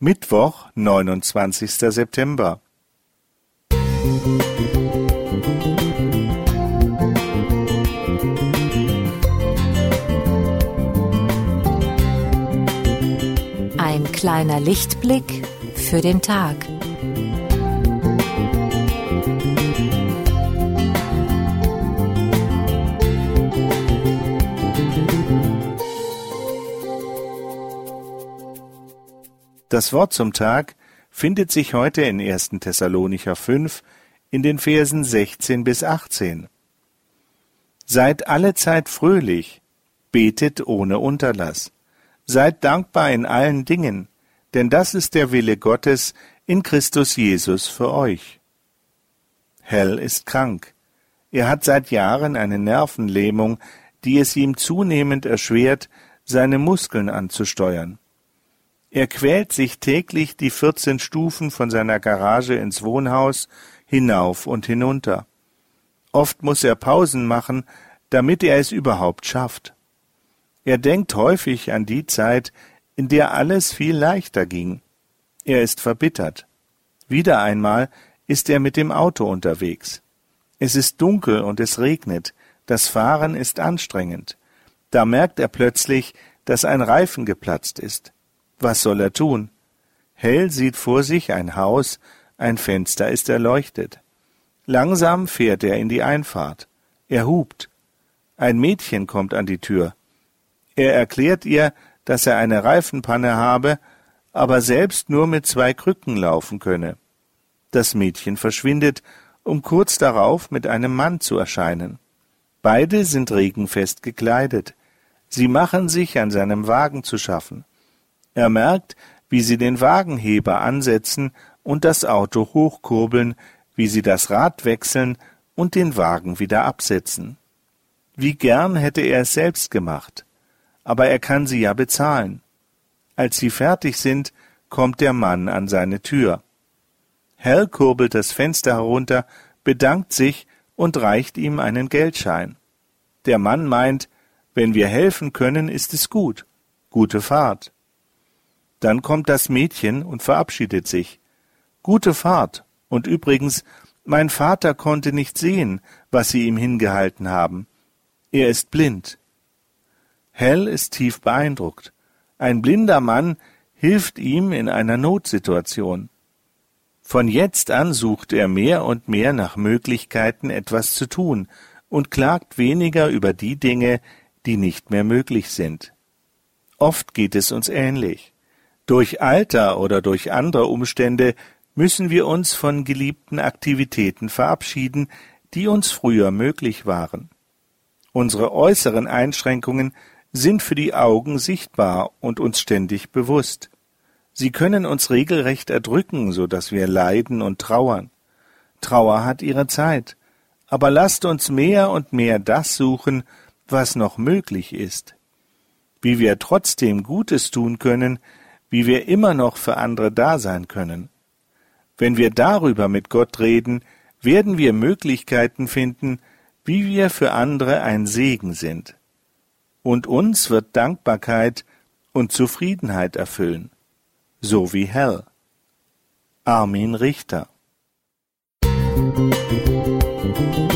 Mittwoch, neunundzwanzigster September. Ein kleiner Lichtblick für den Tag. Das Wort zum Tag findet sich heute in 1. Thessalonicher 5 in den Versen 16 bis 18. Seid alle Zeit fröhlich, betet ohne Unterlass, seid dankbar in allen Dingen, denn das ist der Wille Gottes in Christus Jesus für euch. Hell ist krank. Er hat seit Jahren eine Nervenlähmung, die es ihm zunehmend erschwert, seine Muskeln anzusteuern. Er quält sich täglich die vierzehn Stufen von seiner Garage ins Wohnhaus hinauf und hinunter. Oft muss er Pausen machen, damit er es überhaupt schafft. Er denkt häufig an die Zeit, in der alles viel leichter ging. Er ist verbittert. Wieder einmal ist er mit dem Auto unterwegs. Es ist dunkel und es regnet. Das Fahren ist anstrengend. Da merkt er plötzlich, dass ein Reifen geplatzt ist. Was soll er tun? Hell sieht vor sich ein Haus, ein Fenster ist erleuchtet. Langsam fährt er in die Einfahrt. Er hupt. Ein Mädchen kommt an die Tür. Er erklärt ihr, dass er eine Reifenpanne habe, aber selbst nur mit zwei Krücken laufen könne. Das Mädchen verschwindet, um kurz darauf mit einem Mann zu erscheinen. Beide sind regenfest gekleidet. Sie machen sich an seinem Wagen zu schaffen. Er merkt, wie sie den Wagenheber ansetzen und das Auto hochkurbeln, wie sie das Rad wechseln und den Wagen wieder absetzen. Wie gern hätte er es selbst gemacht. Aber er kann sie ja bezahlen. Als sie fertig sind, kommt der Mann an seine Tür. Hell kurbelt das Fenster herunter, bedankt sich und reicht ihm einen Geldschein. Der Mann meint, wenn wir helfen können, ist es gut. Gute Fahrt. Dann kommt das Mädchen und verabschiedet sich. Gute Fahrt. Und übrigens, mein Vater konnte nicht sehen, was Sie ihm hingehalten haben. Er ist blind. Hell ist tief beeindruckt. Ein blinder Mann hilft ihm in einer Notsituation. Von jetzt an sucht er mehr und mehr nach Möglichkeiten, etwas zu tun, und klagt weniger über die Dinge, die nicht mehr möglich sind. Oft geht es uns ähnlich. Durch Alter oder durch andere Umstände müssen wir uns von geliebten Aktivitäten verabschieden, die uns früher möglich waren. Unsere äußeren Einschränkungen sind für die Augen sichtbar und uns ständig bewusst. Sie können uns regelrecht erdrücken, so dass wir leiden und trauern. Trauer hat ihre Zeit, aber lasst uns mehr und mehr das suchen, was noch möglich ist. Wie wir trotzdem Gutes tun können, wie wir immer noch für andere da sein können. Wenn wir darüber mit Gott reden, werden wir Möglichkeiten finden, wie wir für andere ein Segen sind. Und uns wird Dankbarkeit und Zufriedenheit erfüllen, so wie Hell. Armin Richter Musik